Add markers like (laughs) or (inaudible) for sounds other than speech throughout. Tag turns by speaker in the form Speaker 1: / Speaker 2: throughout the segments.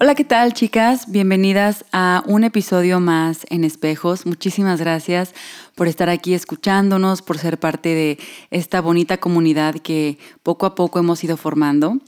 Speaker 1: Hola, ¿qué tal chicas? Bienvenidas a un episodio más en Espejos. Muchísimas gracias por estar aquí escuchándonos, por ser parte de esta bonita comunidad que poco a poco hemos ido formando.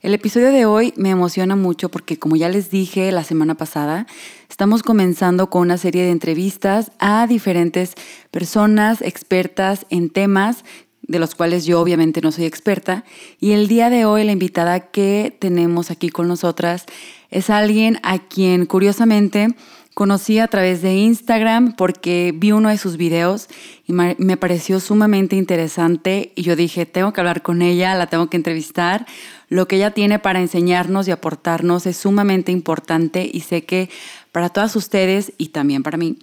Speaker 1: El episodio de hoy me emociona mucho porque, como ya les dije la semana pasada, estamos comenzando con una serie de entrevistas a diferentes personas expertas en temas de los cuales yo obviamente no soy experta. Y el día de hoy la invitada que tenemos aquí con nosotras es alguien a quien curiosamente conocí a través de Instagram porque vi uno de sus videos y me pareció sumamente interesante y yo dije, tengo que hablar con ella, la tengo que entrevistar. Lo que ella tiene para enseñarnos y aportarnos es sumamente importante y sé que para todas ustedes y también para mí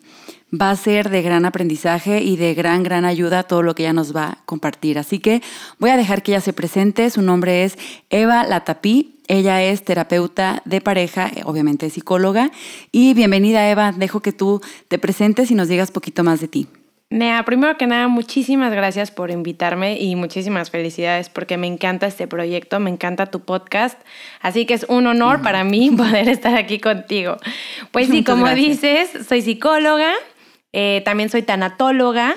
Speaker 1: va a ser de gran aprendizaje y de gran, gran ayuda todo lo que ella nos va a compartir. Así que voy a dejar que ella se presente. Su nombre es Eva Latapí. Ella es terapeuta de pareja, obviamente psicóloga. Y bienvenida Eva, dejo que tú te presentes y nos digas poquito más de ti.
Speaker 2: Nea, primero que nada, muchísimas gracias por invitarme y muchísimas felicidades porque me encanta este proyecto, me encanta tu podcast, así que es un honor para mí (laughs) poder estar aquí contigo. Pues sí, como dices, soy psicóloga, eh, también soy tanatóloga,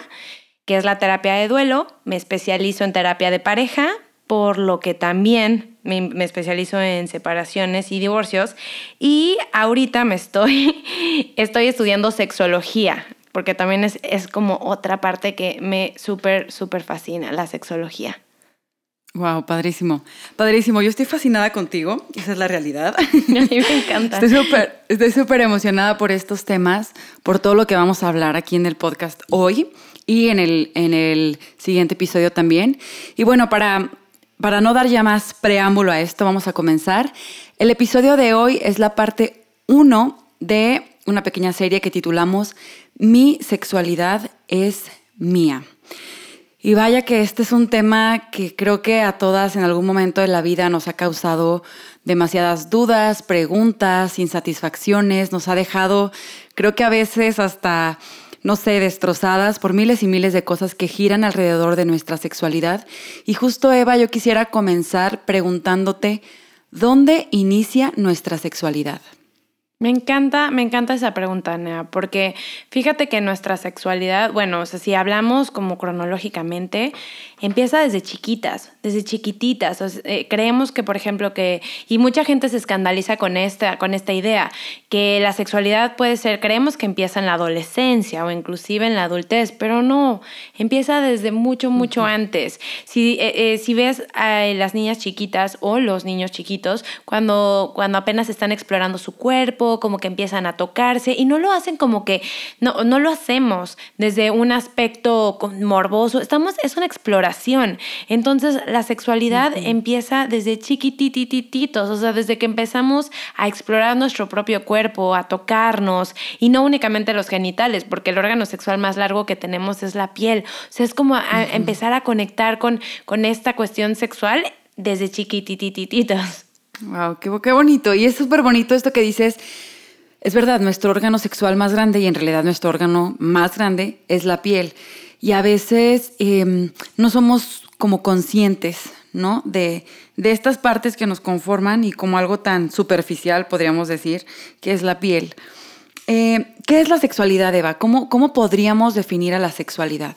Speaker 2: que es la terapia de duelo. Me especializo en terapia de pareja, por lo que también me, especializo en separaciones y divorcios. Y ahorita me estoy, (laughs) estoy estudiando sexología, porque también es, es como otra parte que me súper, súper fascina, la sexología.
Speaker 1: Wow, padrísimo. Padrísimo. Yo estoy fascinada contigo, esa es la realidad. (laughs) A
Speaker 2: mí me encanta.
Speaker 1: Estoy súper estoy súper emocionada por estos temas, por todo lo que vamos a hablar aquí en el podcast hoy y en el, en el siguiente episodio también. Y bueno, para, para no dar ya más preámbulo a esto, vamos a comenzar. El episodio de hoy es la parte 1 de una pequeña serie que titulamos Mi sexualidad es mía. Y vaya que este es un tema que creo que a todas en algún momento de la vida nos ha causado demasiadas dudas, preguntas, insatisfacciones, nos ha dejado, creo que a veces hasta, no sé, destrozadas por miles y miles de cosas que giran alrededor de nuestra sexualidad. Y justo Eva, yo quisiera comenzar preguntándote, ¿dónde inicia nuestra sexualidad?
Speaker 2: Me encanta, me encanta esa pregunta, Nea, porque fíjate que nuestra sexualidad, bueno, o sea, si hablamos como cronológicamente, empieza desde chiquitas, desde chiquititas. Eh, creemos que, por ejemplo, que, y mucha gente se escandaliza con esta, con esta idea, que la sexualidad puede ser, creemos que empieza en la adolescencia o inclusive en la adultez, pero no, empieza desde mucho, mucho antes. Si, eh, eh, si ves a las niñas chiquitas o los niños chiquitos, cuando, cuando apenas están explorando su cuerpo, como que empiezan a tocarse y no lo hacen como que, no, no lo hacemos desde un aspecto morboso, estamos, es una exploración. Entonces la sexualidad empieza desde chiquititititos, o sea, desde que empezamos a explorar nuestro propio cuerpo, a tocarnos y no únicamente los genitales, porque el órgano sexual más largo que tenemos es la piel. O sea, es como empezar a conectar con, con esta cuestión sexual desde chiquititititos.
Speaker 1: Wow, qué, bonito. Y es súper bonito esto que dices. Es verdad, nuestro órgano sexual más grande y en realidad nuestro órgano más grande es la piel. Y a veces em, no somos como conscientes, ¿no? De, de estas partes que nos conforman y como algo tan superficial, podríamos decir, que es la piel. Eh, ¿Qué es la sexualidad, Eva? ¿Cómo, ¿Cómo podríamos definir a la sexualidad?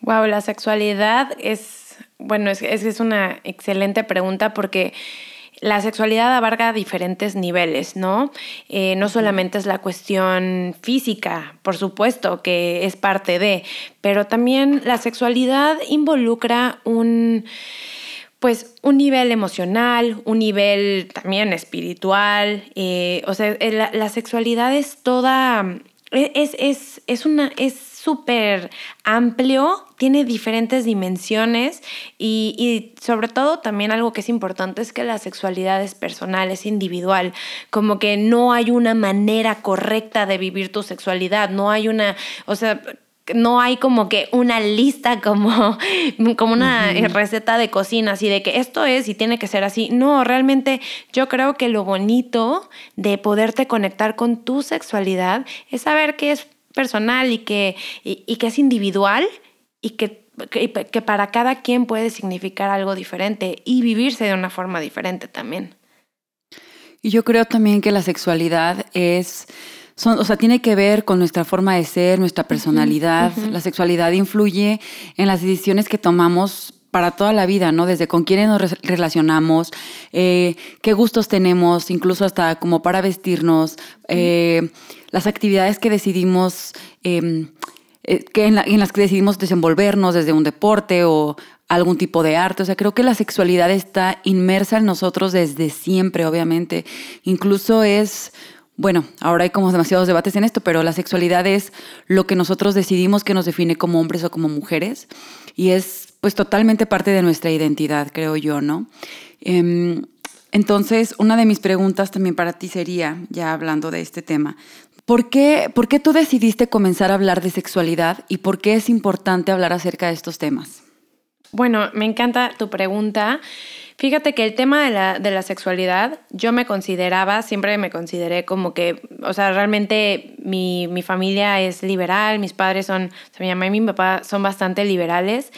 Speaker 2: Wow, la sexualidad es, bueno, es, es una excelente pregunta porque la sexualidad abarca diferentes niveles, ¿no? Eh, no solamente es la cuestión física, por supuesto, que es parte de, pero también la sexualidad involucra un pues un nivel emocional, un nivel también espiritual, eh, o sea, la, la, sexualidad es toda, es, es, es una, es súper amplio, tiene diferentes dimensiones y, sobre todo también algo que es importante es que la sexualidad es personal, es individual, como que no hay una manera correcta de vivir tu sexualidad, no hay una, o sea, no hay como que una lista como, (laughs) como una receta de cocina, así de que esto es y tiene que ser así. No, realmente yo creo que lo bonito de poderte conectar con tu sexualidad es saber que es personal y que, y, que es individual y que, que, para cada quien puede significar algo diferente y vivirse de una forma diferente también.
Speaker 1: Y yo creo también que la sexualidad es, son, o sea, tiene que ver con nuestra forma de ser, nuestra personalidad. La sexualidad influye en las decisiones que tomamos para toda la vida, ¿no? Desde con quiénes nos relacionamos, eh, qué gustos tenemos, incluso hasta como para vestirnos, eh, las actividades que decidimos, em, eh, que en, en, las que decidimos desenvolvernos desde un deporte o algún tipo de arte. O sea, creo que la sexualidad está inmersa en nosotros desde siempre, obviamente. Incluso es bueno, ahora hay como demasiados debates en esto, pero la sexualidad es lo que nosotros decidimos que nos define como hombres o como mujeres y es pues totalmente parte de nuestra identidad, creo yo, ¿no? Em, entonces, una de mis preguntas también para ti sería, ya hablando de este tema, ¿por qué, ¿por qué tú decidiste comenzar a hablar de sexualidad y por qué es importante hablar acerca de estos temas?
Speaker 2: Bueno, me encanta tu pregunta. Fíjate que el tema de la, de la, sexualidad, yo me consideraba, siempre me consideré como que, o sea, realmente mi, mi familia es liberal, mis padres son, se mi mamá y mi papá son bastante liberales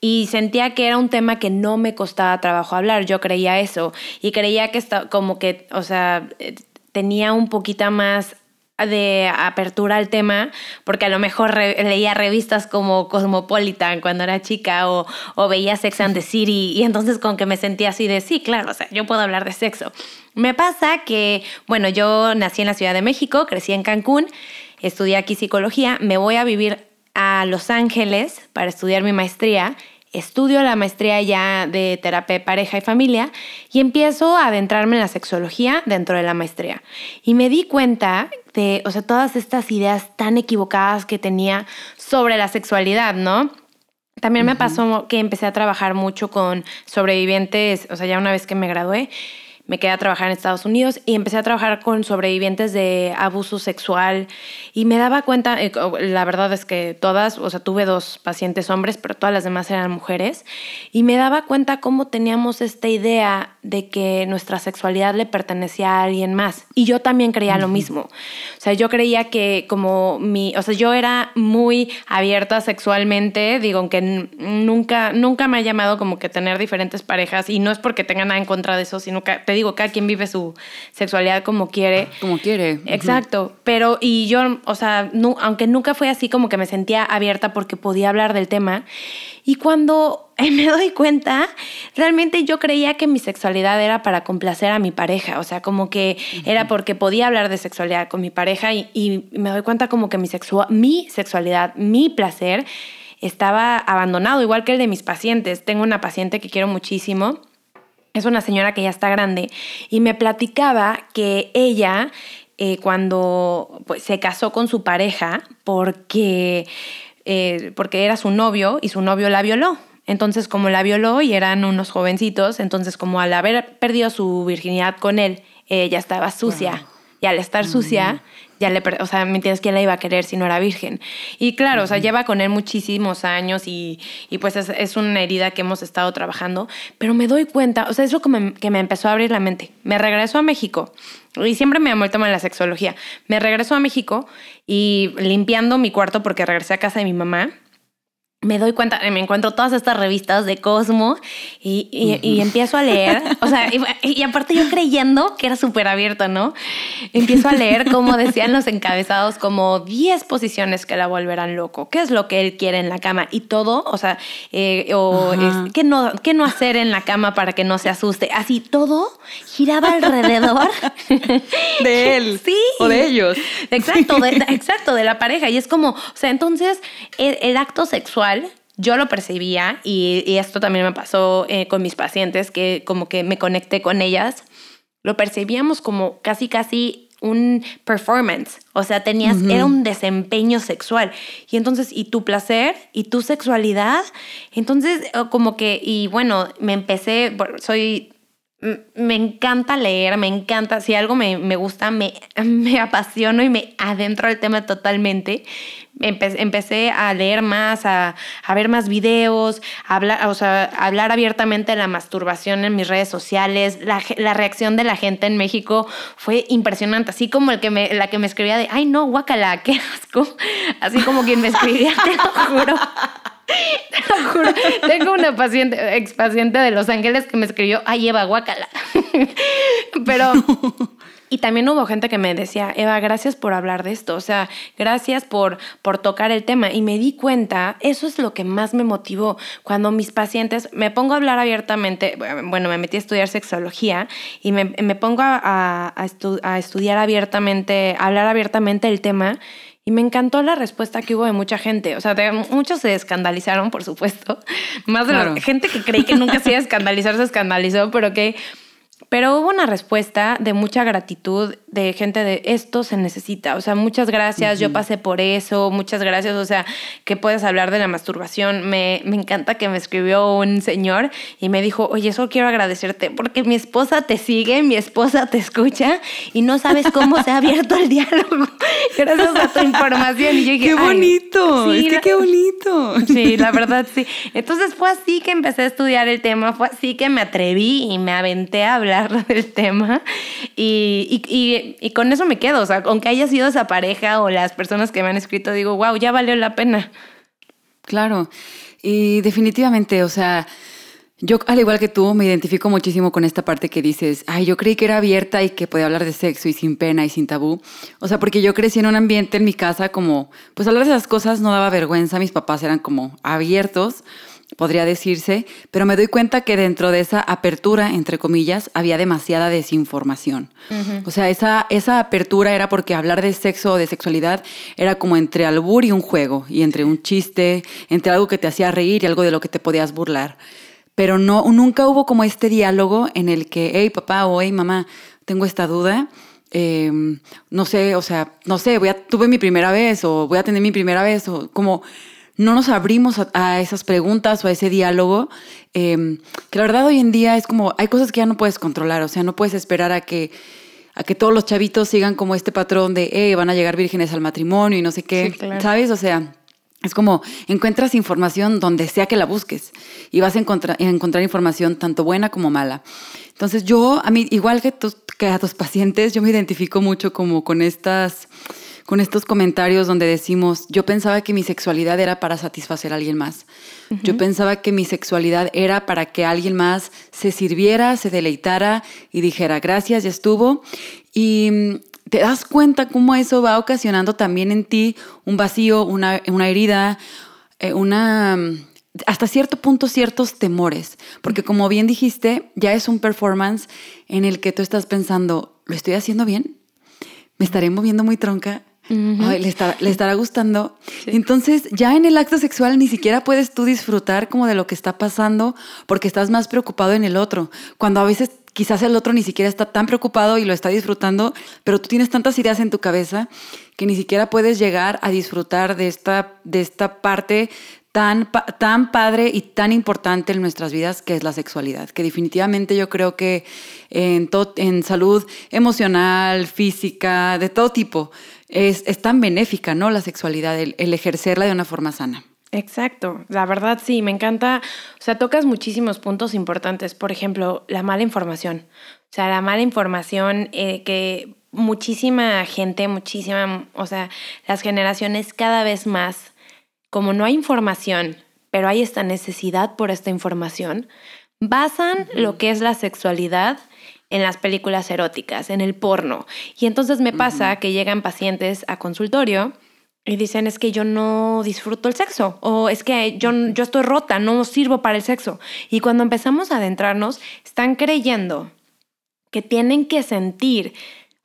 Speaker 2: y sentía que era un tema que no me costaba trabajo hablar, yo creía eso y creía que está, como que, o sea, eh, tenía un poquito más de apertura al tema, porque a lo mejor leía revistas como Cosmopolitan cuando era chica o, o, veía Sex and the City y entonces con que me sentía así de sí, claro, o sea, yo puedo hablar de sexo. Me pasa que, bueno, yo nací en la Ciudad de México, crecí en Cancún, estudié aquí psicología, me voy a vivir a Los Ángeles para estudiar mi maestría estudio la maestría ya de terapia de pareja y familia y empiezo a adentrarme en la sexología dentro de la maestría. Y me di cuenta de, o sea, todas estas ideas tan equivocadas que tenía sobre la sexualidad, ¿no? También me pasó que empecé a trabajar mucho con sobrevivientes, o sea, ya una vez que me gradué, me quedé a trabajar en Estados Unidos y empecé a trabajar con sobrevivientes de abuso sexual. Y me daba cuenta, eh, la verdad es que todas, o sea, tuve dos pacientes hombres, pero todas las demás eran mujeres, y me daba cuenta cómo teníamos esta idea de que nuestra sexualidad le pertenecía a alguien más. Y yo también creía lo mismo. O sea, yo creía que como mi, o sea, yo era muy abierta sexualmente, digo, aunque nunca, nunca me ha llamado como que tener diferentes parejas, y no es porque tenga nada en contra de eso, sino que te digo, cada quien vive su sexualidad como quiere.
Speaker 1: Como quiere.
Speaker 2: Exacto. Pero, y yo, o sea, aunque nunca fue así como que me sentía abierta porque podía hablar del tema. Y cuando (laughs) me doy cuenta, realmente yo creía que mi sexualidad era para complacer a mi pareja, o sea, como que era porque podía hablar de sexualidad con mi pareja y, me doy cuenta como que mi, mi sexualidad, mi placer estaba abandonado, igual que el de mis pacientes. Tengo una paciente que quiero muchísimo es una señora que ya está grande y me platicaba que ella eh, cuando pues, se casó con su pareja porque, eh, porque era su novio y su novio la violó. Entonces como la violó y eran unos jovencitos, entonces como al haber perdido su virginidad con él, ella estaba sucia. Y al estar sucia, ya le, o sea, ¿me entiendes? ¿Quién la iba a querer si no era virgen? Y claro, o sea, lleva con él muchísimos años y, y pues es, es, una herida que hemos estado trabajando, pero me doy cuenta, o sea, es lo que me, que me empezó a abrir la mente. Me regreso a México y siempre me llamó el tema de la sexología. Me regreso a México y limpiando mi cuarto porque regresé a casa de mi mamá me doy cuenta, me encuentro todas estas revistas de Cosmo y, y, empiezo a leer, (laughs) o sea, y, aparte yo creyendo que era súper abierto, ¿no? Empiezo a leer como decían los encabezados, como 10 posiciones que la volverán loco, qué es lo que él quiere en la cama y todo, o sea, eh, o qué, no, qué no hacer en la cama para que no se asuste, así todo giraba alrededor.
Speaker 1: De él (laughs)
Speaker 2: sí.
Speaker 1: o de ellos.
Speaker 2: Exacto, de, exacto, de la pareja. Y es como, o sea, entonces el acto sexual yo lo percibía y, esto también me pasó eh, con mis pacientes, que como que me conecté con ellas, lo percibíamos como casi, casi un performance, o sea, tenías, era un desempeño sexual. Y entonces, y tu placer y tu sexualidad, entonces como que, y bueno, me empecé, soy me encanta leer, me encanta, si algo me, me gusta, me, (laughs) me, apasiono y me adentro del tema totalmente. Empecé a leer más, a, a, ver más videos, a hablar, o sea, hablar abiertamente de la masturbación en mis redes sociales. La, la, reacción de la gente en México fue impresionante, así como el que me, la que me escribía de, ay no, guacala, qué asco. Así como quien me escribía, (laughs) te lo juro. Te lo juro. Tengo una paciente, ex paciente de Los Ángeles que me escribió, ay, Eva, guácala. (laughs) Pero (laughs) y también hubo gente que me decía, Eva, gracias por hablar de esto, o sea, gracias por, por tocar el tema. Y me di cuenta, eso es lo que más me motivó cuando mis pacientes, me pongo a hablar abiertamente, bueno, me metí a estudiar sexología y me, pongo a, a, estudiar abiertamente, a hablar abiertamente el tema. Y me encantó la respuesta que hubo de mucha gente. O sea, muchos se escandalizaron, por supuesto. (laughs) Más de la gente que creí que nunca se iba a escandalizar, se escandalizó, pero que pero hubo una respuesta de mucha gratitud de gente de esto se necesita. O sea, muchas gracias, yo pasé por eso, muchas gracias. O sea, que puedes hablar de la masturbación. Me, me encanta que me escribió un señor y me dijo, oye, eso quiero agradecerte porque mi esposa te sigue, mi esposa te escucha y no sabes cómo se ha abierto el diálogo (laughs) gracias a tu información. Y yo dije,
Speaker 1: qué bonito, es que qué bonito. (laughs)
Speaker 2: Sí, la verdad sí. Entonces fue así que empecé a estudiar el tema, fue así que me atreví y me aventé a hablar (laughs) del tema y, y, y, con eso me quedo. O sea, aunque haya sido esa pareja o las personas que me han escrito, digo, wow, ya valió la pena.
Speaker 1: Claro, y definitivamente, o sea, yo al igual que tú me identifico muchísimo con esta parte que dices, ay, yo creí que era abierta y que podía hablar de sexo y sin pena y sin tabú. O sea, porque yo crecí en un ambiente en mi casa como, pues hablar de esas cosas no daba vergüenza, mis papás eran como abiertos podría decirse, pero me doy cuenta que dentro de esa apertura, entre comillas, había demasiada desinformación. O sea, esa, esa apertura era porque hablar de sexo o de sexualidad era como entre albur y un juego, y entre un chiste, entre algo que te hacía reír y algo de lo que te podías burlar. Pero no, nunca hubo como este diálogo en el que, hey papá o hey mamá, tengo esta duda. Em, no sé, o sea, no sé, voy a, tuve mi primera vez o voy a tener mi primera vez o como no nos abrimos a, esas preguntas o a ese diálogo, em, que la verdad hoy en día es como, hay cosas que ya no puedes controlar, o sea, no puedes esperar a que, a que todos los chavitos sigan como este patrón de, eh, van a llegar vírgenes al matrimonio y no sé qué, ¿sabes? O sea... Es como encuentras información donde sea que la busques y vas a encontrar, encontrar información tanto buena como mala. Entonces yo, a mí, igual que, que a tus pacientes, yo me identifico mucho como con estas con estos comentarios donde decimos, yo pensaba que mi sexualidad era para satisfacer a alguien más. Yo pensaba que mi sexualidad era para que alguien más se sirviera, se deleitara y dijera, gracias, ya estuvo. Y mm, te das cuenta cómo eso va ocasionando también en ti un vacío, una, herida, eh, una mm, hasta cierto punto ciertos temores, porque como bien dijiste, ya es un performance en el que tú estás pensando, ¿lo estoy haciendo bien? ¿Me estaré moviendo muy tronca? Le, estará, gustando. Entonces, ya en el acto sexual ni siquiera puedes tú disfrutar como de lo que está pasando porque estás más preocupado en el otro. Cuando a veces quizás el otro ni siquiera está tan preocupado y lo está disfrutando, pero tú tienes tantas ideas en tu cabeza que ni siquiera puedes llegar a disfrutar de esta, de esta parte tan, tan padre y tan importante en nuestras vidas que es la sexualidad, que definitivamente yo creo que en, en salud emocional, física, de todo tipo, es, es tan benéfica, ¿no? La sexualidad, el, ejercerla de una forma sana.
Speaker 2: Exacto, la verdad sí, me encanta, o sea, tocas muchísimos puntos importantes, por ejemplo, la mala información, o sea, la mala información eh, que muchísima gente, muchísima, o sea, las generaciones cada vez más como no hay información, pero hay esta necesidad por esta información, basan lo que es la sexualidad en las películas eróticas, en el porno. Y entonces me pasa que llegan pacientes a consultorio y dicen es que yo no disfruto el sexo o es que yo, yo estoy rota, no sirvo para el sexo. Y cuando empezamos a adentrarnos, están creyendo que tienen que sentir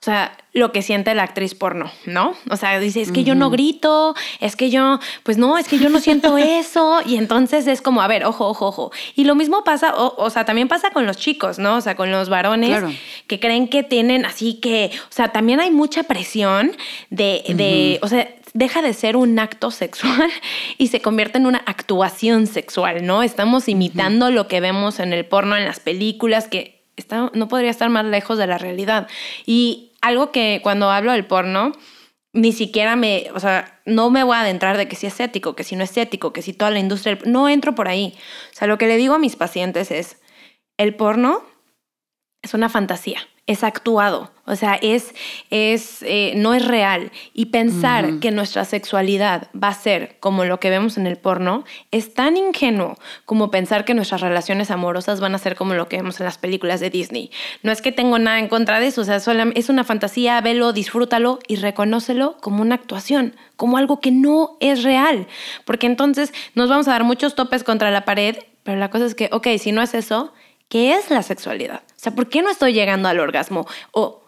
Speaker 2: o sea, lo que siente la actriz porno, ¿no? O sea, dice, es que yo no grito, es que yo, pues no, es que yo no siento (laughs) eso. Y entonces es como, a ver, ojo, ojo, ojo. Y lo mismo pasa, o, sea, también pasa con los chicos, ¿no? O sea, con los varones que creen que tienen así que, o sea, también hay mucha presión de, de o sea, deja de ser un acto sexual (laughs) y se convierte en una actuación sexual, ¿no? Estamos imitando lo que vemos en el porno, en las películas, que está, no podría estar más lejos de la realidad. Y algo que cuando hablo del porno, ni siquiera me, o sea, no me voy a adentrar de que si es ético, que si no es ético, que si toda la industria, no entro por ahí. O sea, lo que le digo a mis pacientes es, el porno es una fantasía, es actuado, o sea, es, es, eh, no es real. Y pensar que nuestra sexualidad va a ser como lo que vemos en el porno es tan ingenuo como pensar que nuestras relaciones amorosas van a ser como lo que vemos en las películas de Disney. No es que tengo nada en contra de eso, o sea, es una fantasía, velo, disfrútalo y reconócelo como una actuación, como algo que no es real. Porque entonces nos vamos a dar muchos topes contra la pared, pero la cosa es que, ok, si no es eso, ¿qué es la sexualidad? O sea, ¿por qué no estoy llegando al orgasmo? O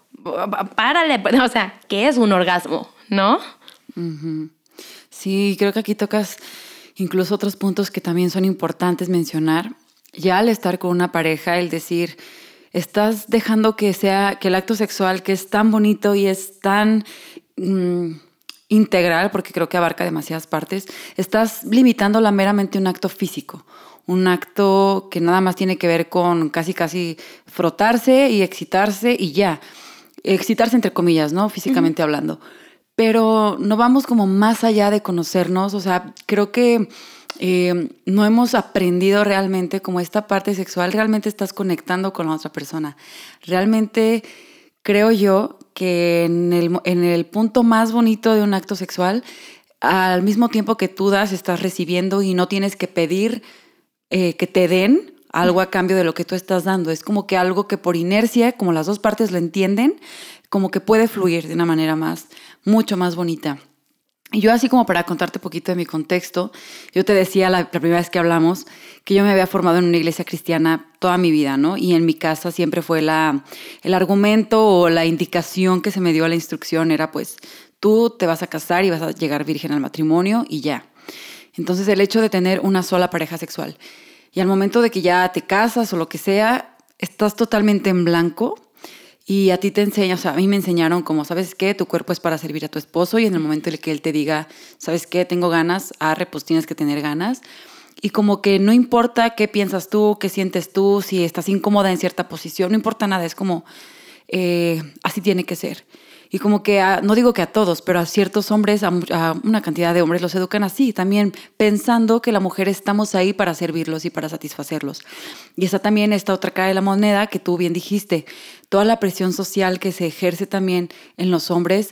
Speaker 2: párale, (laughs) o sea, ¿qué es un orgasmo? ¿No?
Speaker 1: Sí, creo que aquí tocas incluso otros puntos que también son importantes mencionar. Ya al estar con una pareja, el decir, estás dejando que sea, que el acto sexual, que es tan bonito y es tan mm, integral, porque creo que abarca demasiadas partes, estás limitándola meramente un acto físico un acto que nada más tiene que ver con casi casi frotarse y excitarse y ya. Excitarse entre comillas, ¿no? Físicamente hablando. Pero no vamos como más allá de conocernos, o sea, creo que eh, no hemos aprendido realmente como esta parte sexual, realmente estás conectando con la otra persona. Realmente creo yo que en el, en el punto más bonito de un acto sexual, al mismo tiempo que tú das, estás recibiendo y no tienes que pedir eh, que te den algo a cambio de lo que tú estás dando. Es como que algo que por inercia, como las dos partes lo entienden, como que puede fluir de una manera más, mucho más bonita. Y yo así como para contarte un poquito de mi contexto, yo te decía la, la, primera vez que hablamos que yo me había formado en una iglesia cristiana toda mi vida, ¿no? Y en mi casa siempre fue la, el argumento o la indicación que se me dio a la instrucción era pues tú te vas a casar y vas a llegar virgen al matrimonio y ya. Entonces el hecho de tener una sola pareja sexual y al momento de que ya te casas o lo que sea, estás totalmente en blanco y a ti te enseña, o sea, a mí me enseñaron como, ¿sabes qué? Tu cuerpo es para servir a tu esposo y en el momento en el que él te diga, ¿sabes qué? Tengo ganas, arre, pues tienes que tener ganas. Y como que no importa qué piensas tú, qué sientes tú, si estás incómoda en cierta posición, no importa nada, es como, eh, así tiene que ser. Y como que, no digo que a todos, pero a ciertos hombres, a, una cantidad de hombres los educan así, también pensando que la mujer estamos ahí para servirlos y para satisfacerlos. Y está también esta otra cara de la moneda que tú bien dijiste, toda la presión social que se ejerce también en los hombres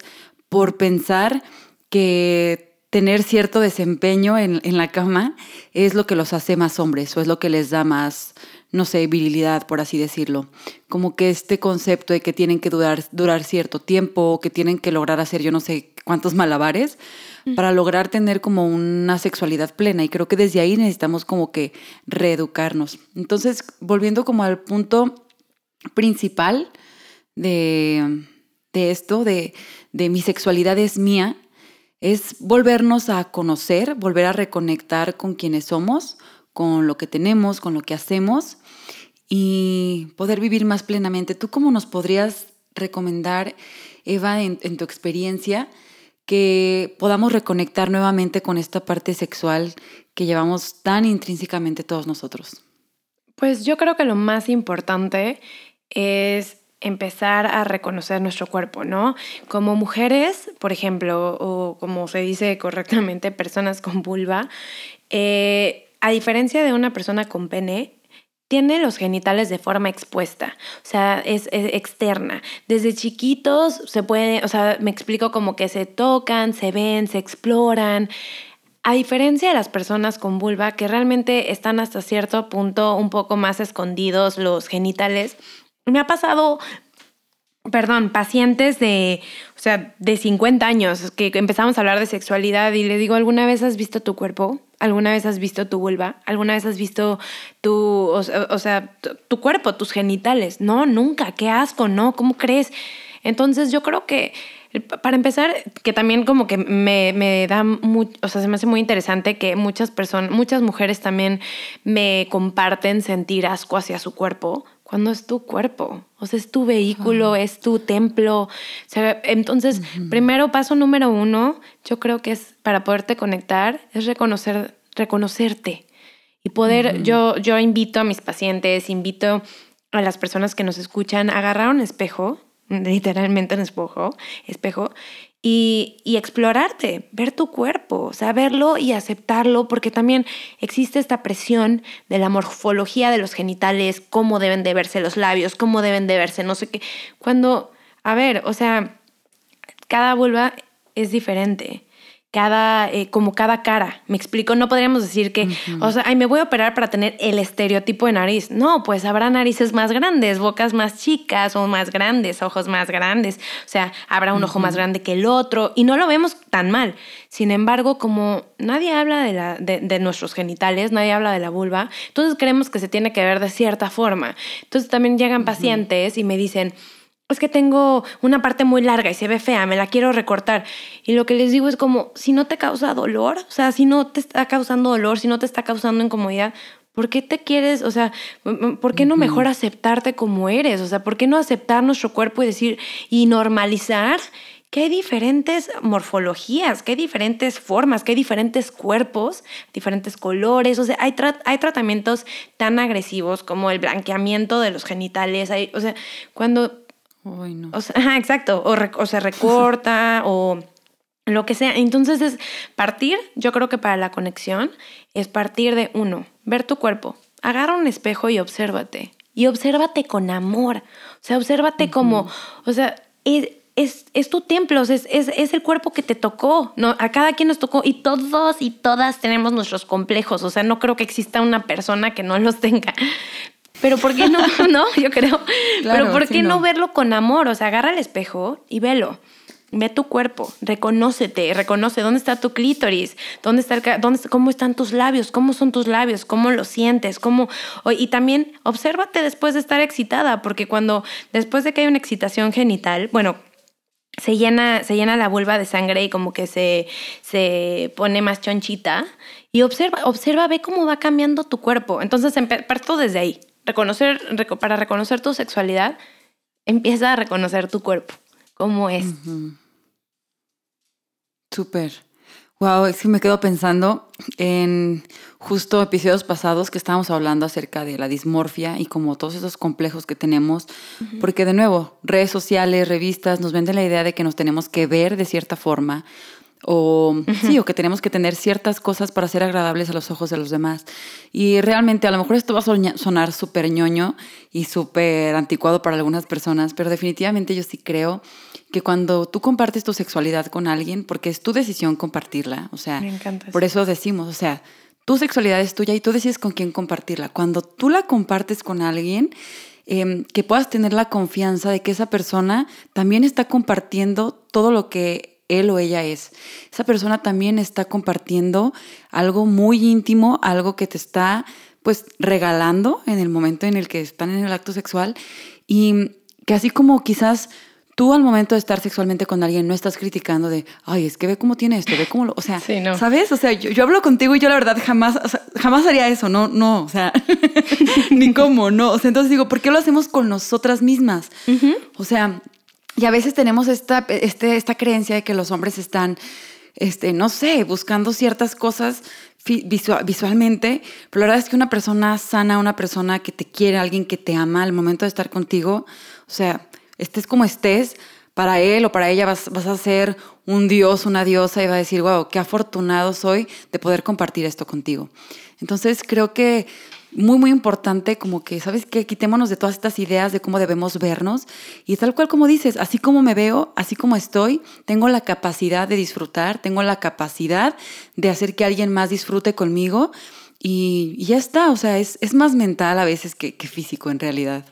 Speaker 1: por pensar que tener cierto desempeño en, en, la cama es lo que los hace más hombres o es lo que les da más, no sé, virilidad, por así decirlo. Como que este concepto de que tienen que durar, durar cierto tiempo, que tienen que lograr hacer yo no sé cuántos malabares mm. para lograr tener como una sexualidad plena. Y creo que desde ahí necesitamos como que reeducarnos. Entonces, volviendo como al punto principal de, de esto, de, de mi sexualidad es mía, es volvernos a conocer, volver a reconectar con quienes somos, con lo que tenemos, con lo que hacemos y poder vivir más plenamente. ¿Tú cómo nos podrías recomendar, Eva, en, tu experiencia, que podamos reconectar nuevamente con esta parte sexual que llevamos tan intrínsecamente todos nosotros?
Speaker 2: Pues yo creo que lo más importante es empezar a reconocer nuestro cuerpo, ¿no? Como mujeres, por ejemplo, o como se dice correctamente, personas con vulva, eh, a diferencia de una persona con pene, tiene los genitales de forma expuesta, o sea, es, externa. Desde chiquitos se puede, o sea, me explico como que se tocan, se ven, se exploran. A diferencia de las personas con vulva, que realmente están hasta cierto punto un poco más escondidos los genitales, me ha pasado perdón, pacientes de, o sea, de 50 años que empezamos a hablar de sexualidad y le digo, ¿alguna vez has visto tu cuerpo? ¿Alguna vez has visto tu vulva? ¿Alguna vez has visto tu, o, sea, tu, cuerpo, tus genitales? No, nunca, qué asco, no, ¿cómo crees? Entonces yo creo que, para empezar, que también como que me, me da, o sea, se me hace muy interesante que muchas personas, muchas mujeres también me comparten sentir asco hacia su cuerpo cuando es tu cuerpo, o sea, es tu vehículo, es tu templo. O sea, entonces, primero paso número uno, yo creo que es para poderte conectar, es reconocer, reconocerte. Y poder, yo, yo invito a mis pacientes, invito a las personas que nos escuchan a agarrar un espejo, literalmente un espejo, espejo, y, y, explorarte, ver tu cuerpo, o sea, verlo y aceptarlo, porque también existe esta presión de la morfología de los genitales, cómo deben de verse los labios, cómo deben de verse, no sé qué. Cuando, a ver, o sea, cada vulva es diferente cada, eh, como cada cara. Me explico, no podríamos decir que, o sea, ay, me voy a operar para tener el estereotipo de nariz. No, pues habrá narices más grandes, bocas más chicas o más grandes, ojos más grandes. O sea, habrá un ojo más grande que el otro y no lo vemos tan mal. Sin embargo, como nadie habla de, la, de, nuestros genitales, nadie habla de la vulva, entonces creemos que se tiene que ver de cierta forma. Entonces también llegan pacientes y me dicen, es que tengo una parte muy larga y se ve fea, me la quiero recortar. Y lo que les digo es como, si no te causa dolor, o sea, si no te está causando dolor, si no te está causando incomodidad, ¿por qué te quieres, o sea, por qué no mejor aceptarte como eres? O sea, ¿por qué no aceptar nuestro cuerpo y decir, y normalizar que hay diferentes morfologías, que hay diferentes formas, que hay diferentes cuerpos, diferentes colores. O sea, hay, hay tratamientos tan agresivos como el blanqueamiento de los genitales. Hay, o sea, cuando o sea, exacto, o, se recorta (laughs) o lo que sea. Entonces es partir, yo creo que para la conexión es partir de uno, ver tu cuerpo, agarra un espejo y obsérvate. Y obsérvate con amor. O sea, obsérvate como, o sea, es, es, tu templo, es, es, el cuerpo que te tocó, ¿no? A cada quien nos tocó y todos y todas tenemos nuestros complejos, o sea, no creo que exista una persona que no los tenga, pero ¿por qué no? (laughs) no, yo creo. Pero ¿por qué no. verlo con amor? O sea, agarra el espejo y velo. Ve tu cuerpo, reconócete, reconoce dónde está tu clítoris, dónde está, dónde, cómo están tus labios, cómo son tus labios, cómo lo sientes, cómo y también obsérvate después de estar excitada, porque cuando después de que hay una excitación genital, bueno, se llena, se llena la vulva de sangre y como que se, se pone más chonchita y observa, observa, ve cómo va cambiando tu cuerpo. Entonces, parto desde ahí reconocer, para reconocer tu sexualidad, empieza a reconocer tu cuerpo, cómo es.
Speaker 1: Súper. Wow, es que me quedo pensando en justo episodios pasados que estábamos hablando acerca de la dismorfia y como todos esos complejos que tenemos, porque de nuevo, redes sociales, revistas nos venden la idea de que nos tenemos que ver de cierta forma, o sí, o que tenemos que tener ciertas cosas para ser agradables a los ojos de los demás. Y realmente a lo mejor esto va a sonar súper ñoño y súper anticuado para algunas personas, pero definitivamente yo sí creo que cuando tú compartes tu sexualidad con alguien, porque es tu decisión compartirla, o sea, por eso decimos, o sea, tu sexualidad es tuya y tú decides con quién compartirla. Cuando tú la compartes con alguien, em, que puedas tener la confianza de que esa persona también está compartiendo todo lo que él o ella es. Esa persona también está compartiendo algo muy íntimo, algo que te está pues regalando en el momento en el que están en el acto sexual y que así como quizás tú al momento de estar sexualmente con alguien no estás criticando de, ay, es que ve cómo tiene esto, ve cómo lo, o sea, ¿sabes? O sea, yo, hablo contigo y yo la verdad jamás, jamás haría eso, no, no, o sea, (laughs) ni cómo, no, o sea, entonces digo, ¿por qué lo hacemos con nosotras mismas? O sea, y a veces tenemos esta, este, esta creencia de que los hombres están, este, no sé, buscando ciertas cosas visualmente, pero la verdad es que una persona sana, una persona que te quiere, alguien que te ama al momento de estar contigo, o sea, estés como estés, para él o para ella vas, vas a ser un dios, una diosa y va a decir, wow, qué afortunado soy de poder compartir esto contigo. Entonces creo que muy, muy importante como que, ¿sabes qué? Quitémonos de todas estas ideas de cómo debemos vernos y tal cual como dices, así como me veo, así como estoy, tengo la capacidad de disfrutar, tengo la capacidad de hacer que alguien más disfrute conmigo y, ya está, o sea, es, es, más mental a veces que, que físico en realidad.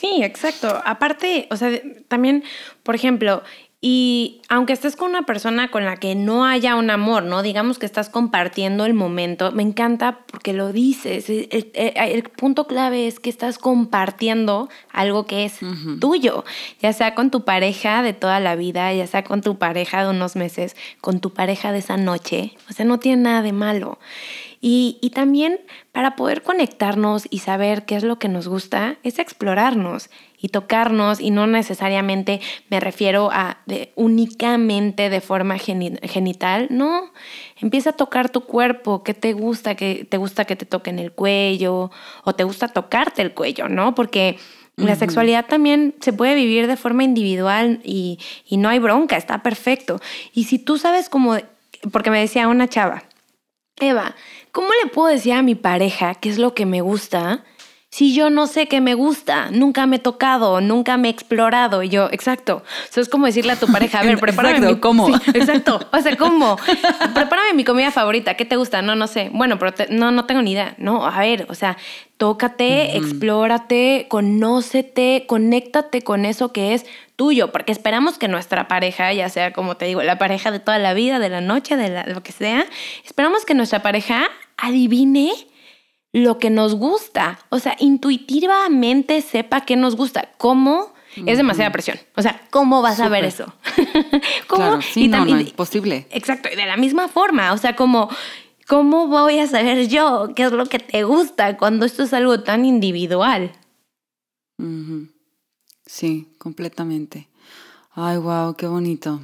Speaker 2: Sí, exacto. Aparte, o sea, también, por ejemplo, y aunque estés con una persona con la que no haya un amor, ¿no? Digamos que estás compartiendo el momento, me encanta porque lo dices. El, punto clave es que estás compartiendo algo que es tuyo, ya sea con tu pareja de toda la vida, ya sea con tu pareja de unos meses, con tu pareja de esa noche. O sea, no tiene nada de malo. Y, y, también para poder conectarnos y saber qué es lo que nos gusta, es explorarnos y tocarnos y no necesariamente me refiero a únicamente de forma genital, no, empieza a tocar tu cuerpo, qué te gusta, que te gusta que te toquen el cuello o te gusta tocarte el cuello, ¿no? Porque La sexualidad también se puede vivir de forma individual y, y no hay bronca, está perfecto. Y si tú sabes cómo, porque me decía una chava, Eva, ¿cómo le puedo decir a mi pareja qué es lo que me gusta? si yo no sé qué me gusta, nunca me he tocado, nunca me he explorado. Y yo, exacto. Eso es como decirle a tu pareja, a ver, (laughs) prepárame.
Speaker 1: exacto,
Speaker 2: mi...
Speaker 1: ¿cómo?
Speaker 2: exacto. (laughs) O sea, ¿cómo? prepárame mi comida favorita. ¿Qué te gusta? No, no sé. Bueno, pero no, no tengo ni idea. No, a ver, o sea, tócate, explórate, conócete, conéctate con eso que es tuyo, porque esperamos que nuestra pareja, ya sea como te digo, la pareja de toda la vida, de la noche, de lo que sea, esperamos que nuestra pareja adivine lo que nos gusta. O sea, intuitivamente sepa qué nos gusta. ¿Cómo? Es demasiada presión. O sea, ¿cómo vas a ver eso? (laughs)
Speaker 1: ¿Cómo? Claro, sí, no, no, imposible.
Speaker 2: Exacto, y de la misma forma. O sea, como, ¿cómo voy a saber yo qué es lo que te gusta cuando esto es algo tan individual?
Speaker 1: Sí, completamente. Ay, wow, qué bonito.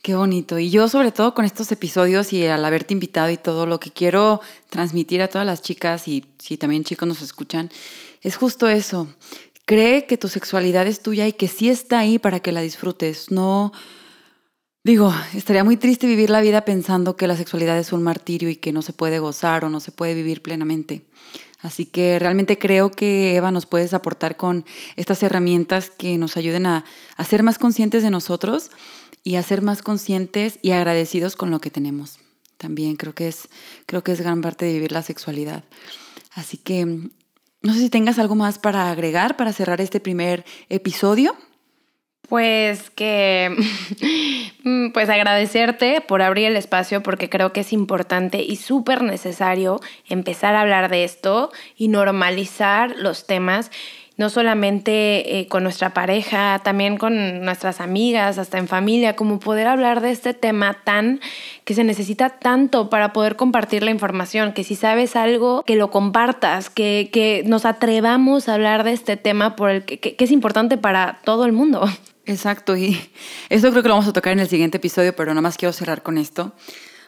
Speaker 1: Qué bonito. Y yo sobre todo con estos episodios y al haberte invitado y todo, lo que quiero transmitir a todas las chicas y si también chicos nos escuchan, es justo eso. Cree que tu sexualidad es tuya y que sí está ahí para que la disfrutes. No, digo, estaría muy triste vivir la vida pensando que la sexualidad es un martirio y que no se puede gozar o no se puede vivir plenamente. Así que realmente creo que Eva nos puedes aportar con estas herramientas que nos ayuden a, ser más conscientes de nosotros y a ser más conscientes y agradecidos con lo que tenemos. También creo que es, creo que es gran parte de vivir la sexualidad. Así que no sé si tengas algo más para agregar para cerrar este primer episodio.
Speaker 2: Pues que, (laughs) pues agradecerte por abrir el espacio porque creo que es importante y súper necesario empezar a hablar de esto y normalizar los temas no solamente eh, con nuestra pareja, también con nuestras amigas, hasta en familia, como poder hablar de este tema tan que se necesita tanto para poder compartir la información, que si sabes algo, que lo compartas, que, que nos atrevamos a hablar de este tema por el que, que, es importante para todo el mundo. (laughs)
Speaker 1: Exacto, y (laughs) eso creo que lo vamos a tocar en el siguiente episodio, pero nada más quiero cerrar con esto.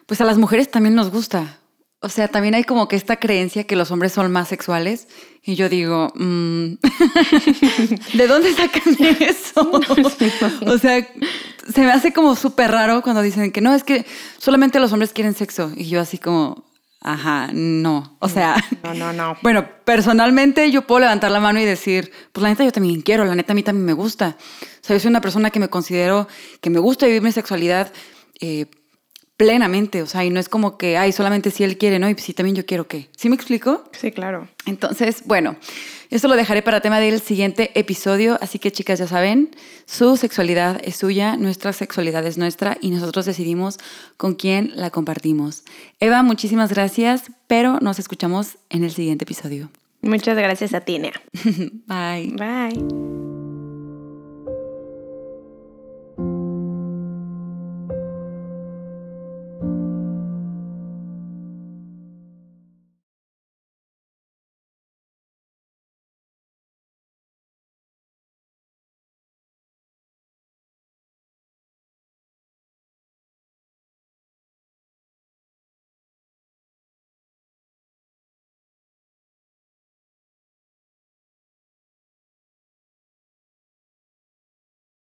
Speaker 1: Pues a las mujeres también nos gusta. O sea, también hay como que esta creencia que los hombres son más sexuales. Y yo digo, mm, (laughs) ¿de dónde sacan (laughs) eso? o sea, se me hace como súper raro cuando dicen que no, es que solamente los hombres quieren sexo. Y yo así como, ajá, no. O sea, (laughs)
Speaker 2: no, no, no.
Speaker 1: Bueno, personalmente yo puedo levantar la mano y decir, pues la neta yo también quiero, la neta a mí también me gusta. O sea, yo soy una persona que me considero que me gusta vivir mi sexualidad. Eh, plenamente, o sea, y no es como que, ay, solamente si él quiere, ¿no? Y si también yo quiero que. ¿Sí me explico?
Speaker 2: Sí, claro.
Speaker 1: Entonces, bueno, esto lo dejaré para tema del siguiente episodio, así que chicas ya saben, su sexualidad es suya, nuestra sexualidad es nuestra y nosotros decidimos con quién la compartimos. Eva, muchísimas gracias, pero nos escuchamos en el siguiente episodio.
Speaker 2: Muchas gracias a ti, (laughs)
Speaker 1: Bye.
Speaker 2: Bye.